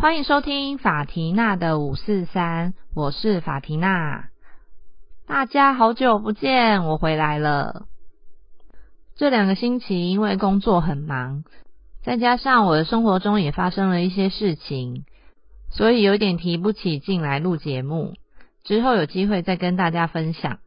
欢迎收听法缇娜的五四三，我是法缇娜。大家好久不见，我回来了。这两个星期因为工作很忙，再加上我的生活中也发生了一些事情，所以有点提不起劲来录节目。之后有机会再跟大家分享。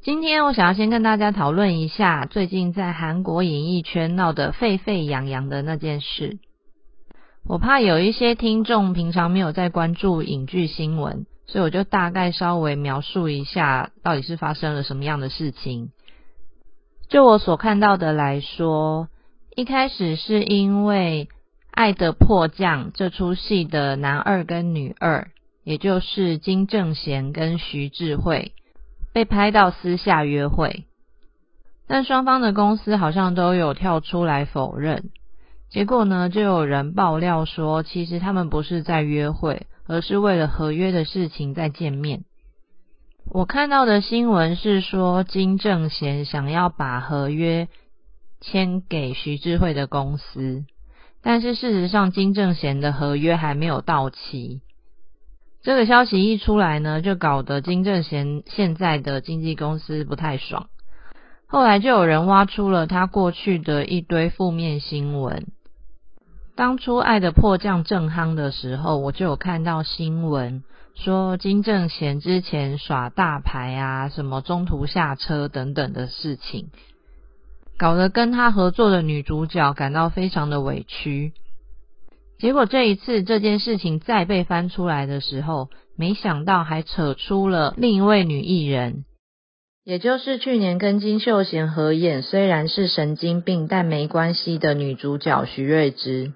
今天我想要先跟大家讨论一下最近在韩国演艺圈闹得沸沸扬扬的那件事。我怕有一些听众平常没有在关注影剧新闻，所以我就大概稍微描述一下到底是发生了什么样的事情。就我所看到的来说，一开始是因为《爱的迫降》这出戏的男二跟女二，也就是金正贤跟徐智慧，被拍到私下约会，但双方的公司好像都有跳出来否认。结果呢，就有人爆料说，其实他们不是在约会，而是为了合约的事情在见面。我看到的新闻是说，金正贤想要把合约签给徐智慧的公司，但是事实上，金正贤的合约还没有到期。这个消息一出来呢，就搞得金正贤现在的经纪公司不太爽。后来就有人挖出了他过去的一堆负面新闻。当初《爱的迫降》正夯的时候，我就有看到新闻说金正贤之前耍大牌啊，什么中途下车等等的事情，搞得跟他合作的女主角感到非常的委屈。结果这一次这件事情再被翻出来的时候，没想到还扯出了另一位女艺人，也就是去年跟金秀贤合演虽然是神经病但没关系的女主角徐瑞芝。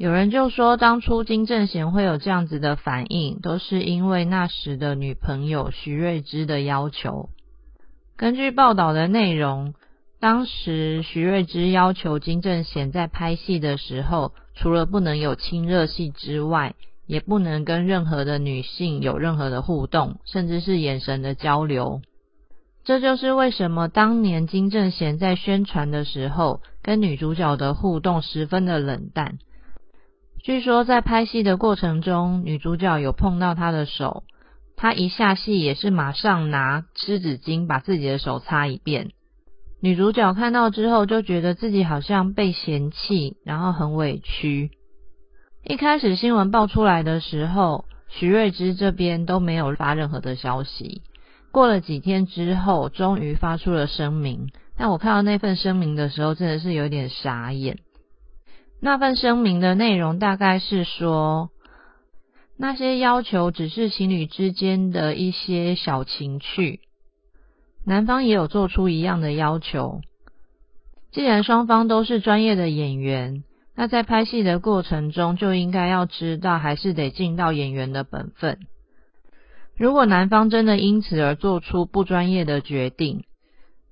有人就说，当初金正贤会有这样子的反应，都是因为那时的女朋友徐瑞芝的要求。根据报道的内容，当时徐瑞芝要求金正贤在拍戏的时候，除了不能有亲热戏之外，也不能跟任何的女性有任何的互动，甚至是眼神的交流。这就是为什么当年金正贤在宣传的时候，跟女主角的互动十分的冷淡。据说在拍戏的过程中，女主角有碰到他的手，他一下戏也是马上拿湿纸巾把自己的手擦一遍。女主角看到之后就觉得自己好像被嫌弃，然后很委屈。一开始新闻爆出来的时候，徐瑞芝这边都没有发任何的消息。过了几天之后，终于发出了声明。但我看到那份声明的时候，真的是有点傻眼。那份声明的内容大概是说，那些要求只是情侣之间的一些小情趣，男方也有做出一样的要求。既然双方都是专业的演员，那在拍戏的过程中就应该要知道，还是得尽到演员的本分。如果男方真的因此而做出不专业的决定，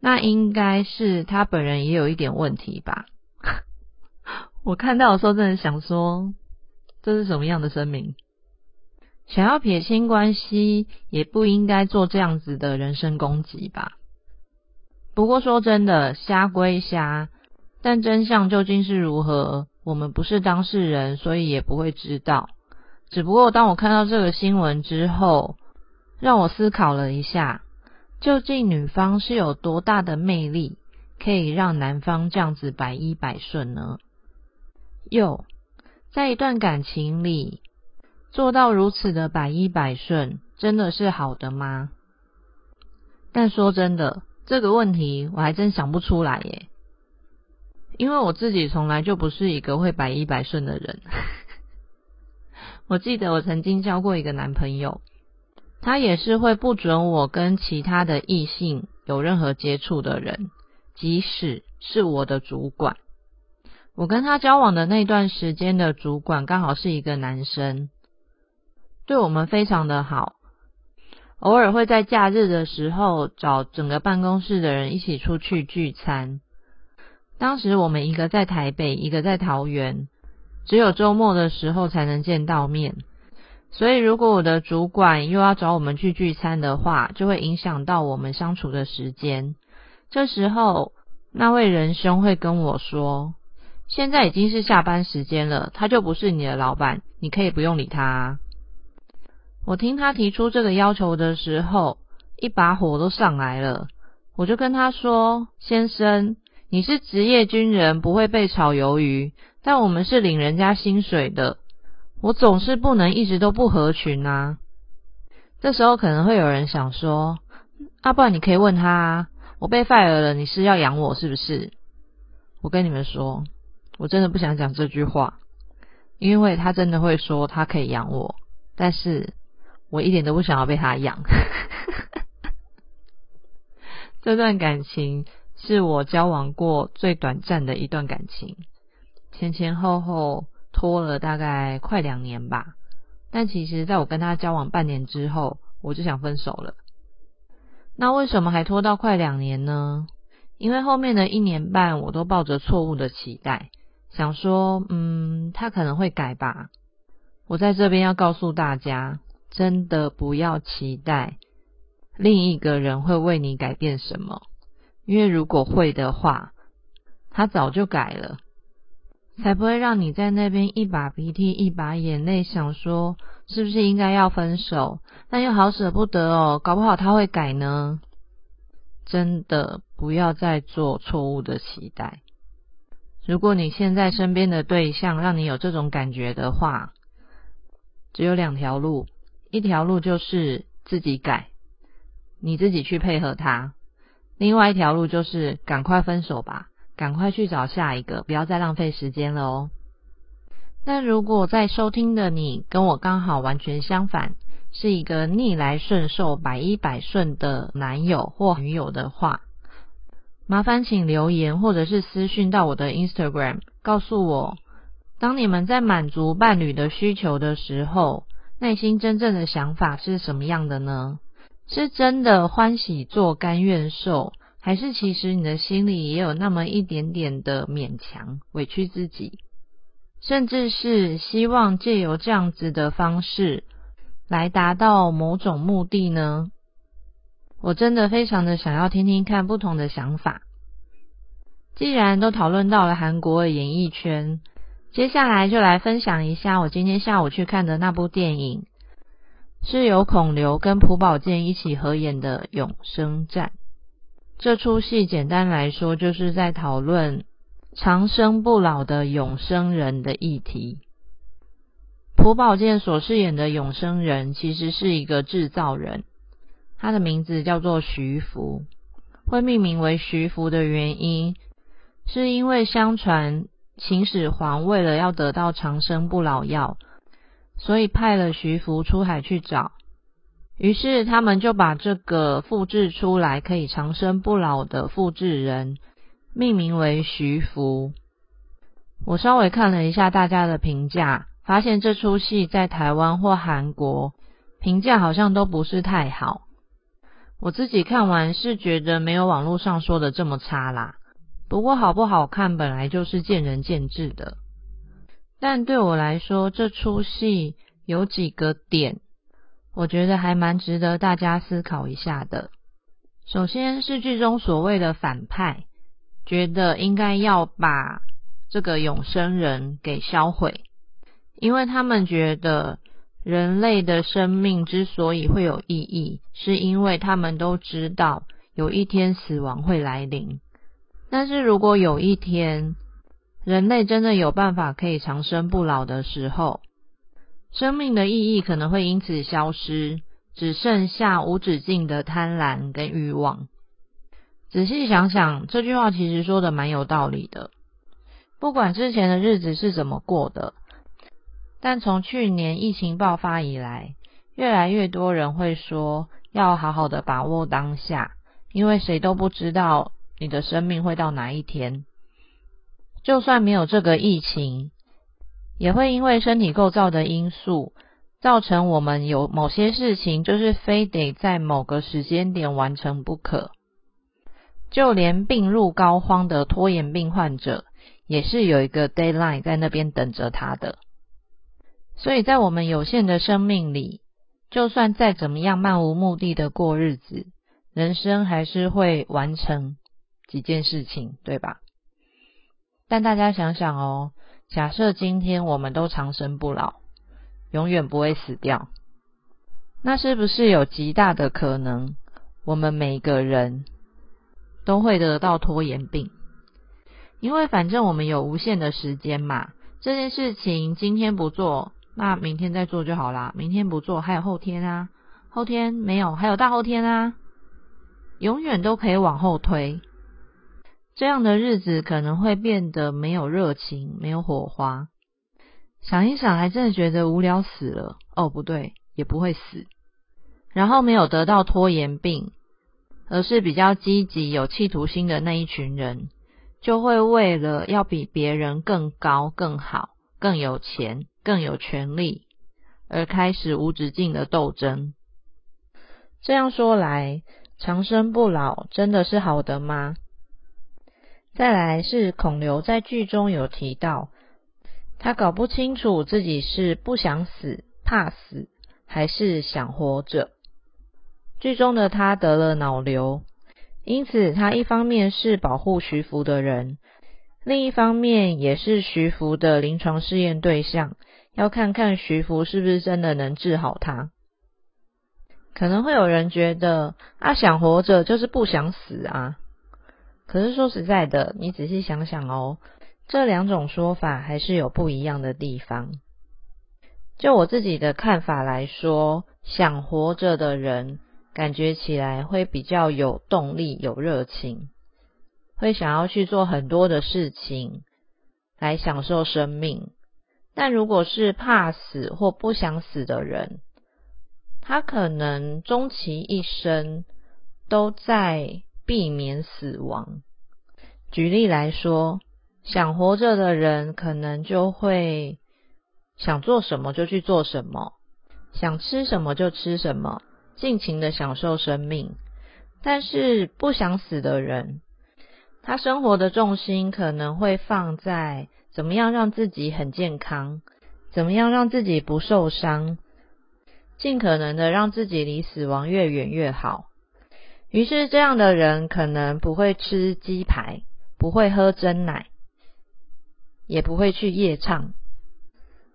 那应该是他本人也有一点问题吧。我看到的时候，真的想说，这是什么样的声明？想要撇清关系，也不应该做这样子的人身攻击吧。不过说真的，瞎归瞎，但真相究竟是如何，我们不是当事人，所以也不会知道。只不过当我看到这个新闻之后，让我思考了一下，究竟女方是有多大的魅力，可以让男方这样子百依百顺呢？又在一段感情里做到如此的百依百顺，真的是好的吗？但说真的，这个问题我还真想不出来耶，因为我自己从来就不是一个会百依百顺的人。我记得我曾经交过一个男朋友，他也是会不准我跟其他的异性有任何接触的人，即使是我的主管。我跟他交往的那段时间的主管刚好是一个男生，对我们非常的好，偶尔会在假日的时候找整个办公室的人一起出去聚餐。当时我们一个在台北，一个在桃园，只有周末的时候才能见到面，所以如果我的主管又要找我们去聚餐的话，就会影响到我们相处的时间。这时候那位仁兄会跟我说。现在已经是下班时间了，他就不是你的老板，你可以不用理他。我听他提出这个要求的时候，一把火都上来了。我就跟他说：“先生，你是职业军人，不会被炒鱿鱼，但我们是领人家薪水的，我总是不能一直都不合群啊。”这时候可能会有人想说：“啊，不然你可以问他，啊我被 fire 了，你是要养我是不是？”我跟你们说。我真的不想讲这句话，因为他真的会说他可以养我，但是我一点都不想要被他养。这段感情是我交往过最短暂的一段感情，前前后后拖了大概快两年吧。但其实在我跟他交往半年之后，我就想分手了。那为什么还拖到快两年呢？因为后面的一年半，我都抱着错误的期待。想说，嗯，他可能会改吧。我在这边要告诉大家，真的不要期待另一个人会为你改变什么，因为如果会的话，他早就改了，才不会让你在那边一把鼻涕一把眼泪，想说是不是应该要分手，但又好舍不得哦，搞不好他会改呢。真的不要再做错误的期待。如果你现在身边的对象让你有这种感觉的话，只有两条路，一条路就是自己改，你自己去配合他；另外一条路就是赶快分手吧，赶快去找下一个，不要再浪费时间了哦。但如果在收听的你跟我刚好完全相反，是一个逆来顺受、百依百顺的男友或女友的话，麻烦请留言或者是私讯到我的 Instagram，告诉我，当你们在满足伴侣的需求的时候，内心真正的想法是什么样的呢？是真的欢喜做甘愿受，还是其实你的心里也有那么一点点的勉强、委屈自己，甚至是希望借由这样子的方式来达到某种目的呢？我真的非常的想要听听看不同的想法。既然都讨论到了韩国的演艺圈，接下来就来分享一下我今天下午去看的那部电影，是由孔刘跟朴宝剑一起合演的《永生战》。这出戏简单来说，就是在讨论长生不老的永生人的议题。朴宝剑所饰演的永生人，其实是一个制造人。他的名字叫做徐福，会命名为徐福的原因，是因为相传秦始皇为了要得到长生不老药，所以派了徐福出海去找，于是他们就把这个复制出来可以长生不老的复制人命名为徐福。我稍微看了一下大家的评价，发现这出戏在台湾或韩国评价好像都不是太好。我自己看完是觉得没有网络上说的这么差啦，不过好不好看本来就是见仁见智的。但对我来说，这出戏有几个点，我觉得还蛮值得大家思考一下的。首先是剧中所谓的反派，觉得应该要把这个永生人给销毁，因为他们觉得。人类的生命之所以会有意义，是因为他们都知道有一天死亡会来临。但是如果有一天人类真的有办法可以长生不老的时候，生命的意义可能会因此消失，只剩下无止境的贪婪跟欲望。仔细想想，这句话其实说的蛮有道理的。不管之前的日子是怎么过的。但从去年疫情爆发以来，越来越多人会说要好好的把握当下，因为谁都不知道你的生命会到哪一天。就算没有这个疫情，也会因为身体构造的因素，造成我们有某些事情就是非得在某个时间点完成不可。就连病入膏肓的拖延病患者，也是有一个 deadline 在那边等着他的。所以在我们有限的生命里，就算再怎么样漫无目的的过日子，人生还是会完成几件事情，对吧？但大家想想哦，假设今天我们都长生不老，永远不会死掉，那是不是有极大的可能，我们每个人都会得到拖延病？因为反正我们有无限的时间嘛，这件事情今天不做，那明天再做就好啦。明天不做，还有后天啊，后天没有，还有大后天啊，永远都可以往后推。这样的日子可能会变得没有热情，没有火花。想一想，还真的觉得无聊死了。哦，不对，也不会死。然后没有得到拖延病，而是比较积极、有企图心的那一群人。就会为了要比别人更高、更好、更有钱、更有权利，而开始无止境的斗争。这样说来，长生不老真的是好的吗？再来是孔刘在剧中有提到，他搞不清楚自己是不想死、怕死，还是想活着。剧中的他得了脑瘤。因此，他一方面是保护徐福的人，另一方面也是徐福的临床试验对象，要看看徐福是不是真的能治好他。可能会有人觉得，啊，想活着就是不想死啊。可是说实在的，你仔细想想哦，这两种说法还是有不一样的地方。就我自己的看法来说，想活着的人。感觉起来会比较有动力、有热情，会想要去做很多的事情来享受生命。但如果是怕死或不想死的人，他可能终其一生都在避免死亡。举例来说，想活着的人可能就会想做什么就去做什么，想吃什么就吃什么。尽情的享受生命，但是不想死的人，他生活的重心可能会放在怎么样让自己很健康，怎么样让自己不受伤，尽可能的让自己离死亡越远越好。于是这样的人可能不会吃鸡排，不会喝真奶，也不会去夜唱。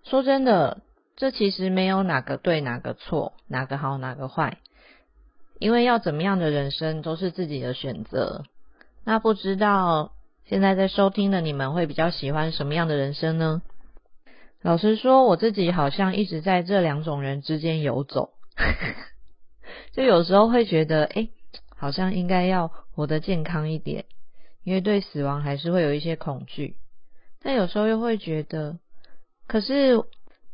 说真的。这其实没有哪个对哪个错，哪个好哪个坏，因为要怎么样的人生都是自己的选择。那不知道现在在收听的你们会比较喜欢什么样的人生呢？老实说，我自己好像一直在这两种人之间游走，就有时候会觉得，哎，好像应该要活得健康一点，因为对死亡还是会有一些恐惧。但有时候又会觉得，可是。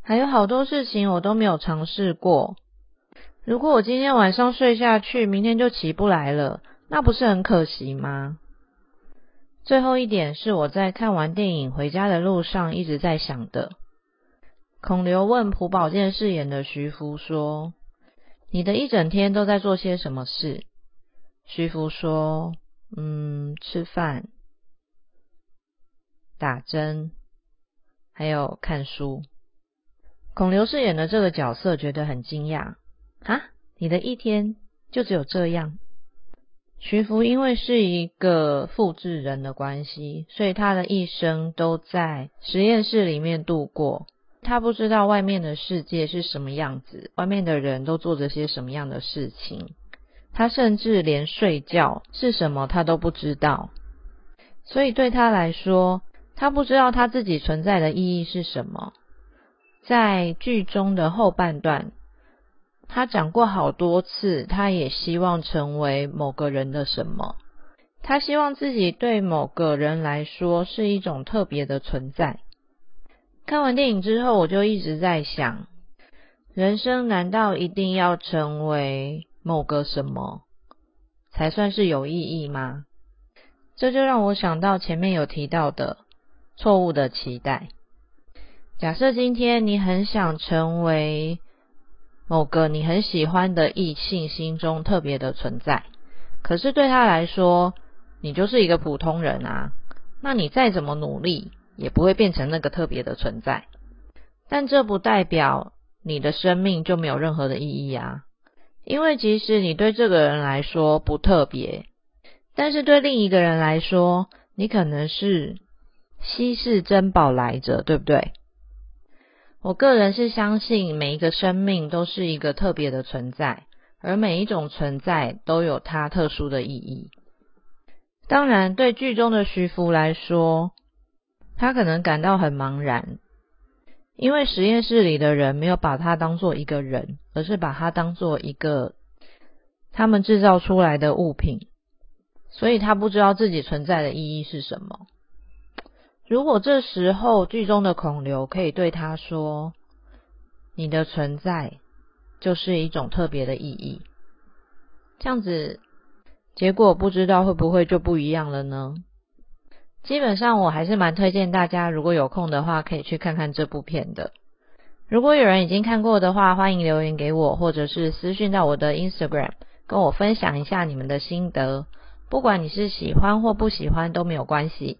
还有好多事情我都没有尝试过。如果我今天晚上睡下去，明天就起不来了，那不是很可惜吗？最后一点是我在看完电影回家的路上一直在想的。孔刘问朴宝剑饰演的徐福说：“你的一整天都在做些什么事？”徐福说：“嗯，吃饭、打针，还有看书。”孔刘饰演的这个角色觉得很惊讶啊！你的一天就只有这样？徐福因为是一个复制人的关系，所以他的一生都在实验室里面度过。他不知道外面的世界是什么样子，外面的人都做着些什么样的事情。他甚至连睡觉是什么他都不知道。所以对他来说，他不知道他自己存在的意义是什么。在剧中的后半段，他讲过好多次，他也希望成为某个人的什么。他希望自己对某个人来说是一种特别的存在。看完电影之后，我就一直在想：人生难道一定要成为某个什么才算是有意义吗？这就让我想到前面有提到的错误的期待。假设今天你很想成为某个你很喜欢的异性心中特别的存在，可是对他来说，你就是一个普通人啊。那你再怎么努力，也不会变成那个特别的存在。但这不代表你的生命就没有任何的意义啊。因为即使你对这个人来说不特别，但是对另一个人来说，你可能是稀世珍宝来着，对不对？我个人是相信每一个生命都是一个特别的存在，而每一种存在都有它特殊的意义。当然，对剧中的徐福来说，他可能感到很茫然，因为实验室里的人没有把他当做一个人，而是把他当做一个他们制造出来的物品，所以他不知道自己存在的意义是什么。如果这时候剧中的孔刘可以对他说：“你的存在就是一种特别的意义。”这样子，结果不知道会不会就不一样了呢？基本上，我还是蛮推荐大家，如果有空的话，可以去看看这部片的。如果有人已经看过的话，欢迎留言给我，或者是私讯到我的 Instagram，跟我分享一下你们的心得。不管你是喜欢或不喜欢都没有关系。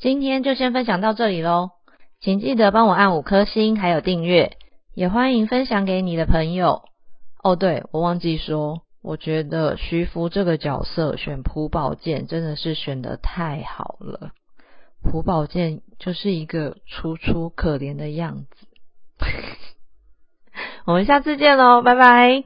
今天就先分享到这里喽，请记得帮我按五颗星，还有订阅，也欢迎分享给你的朋友。哦，对我忘记说，我觉得徐福这个角色选朴宝剑真的是选的太好了，朴宝剑就是一个楚楚可怜的样子。我们下次见喽，拜拜。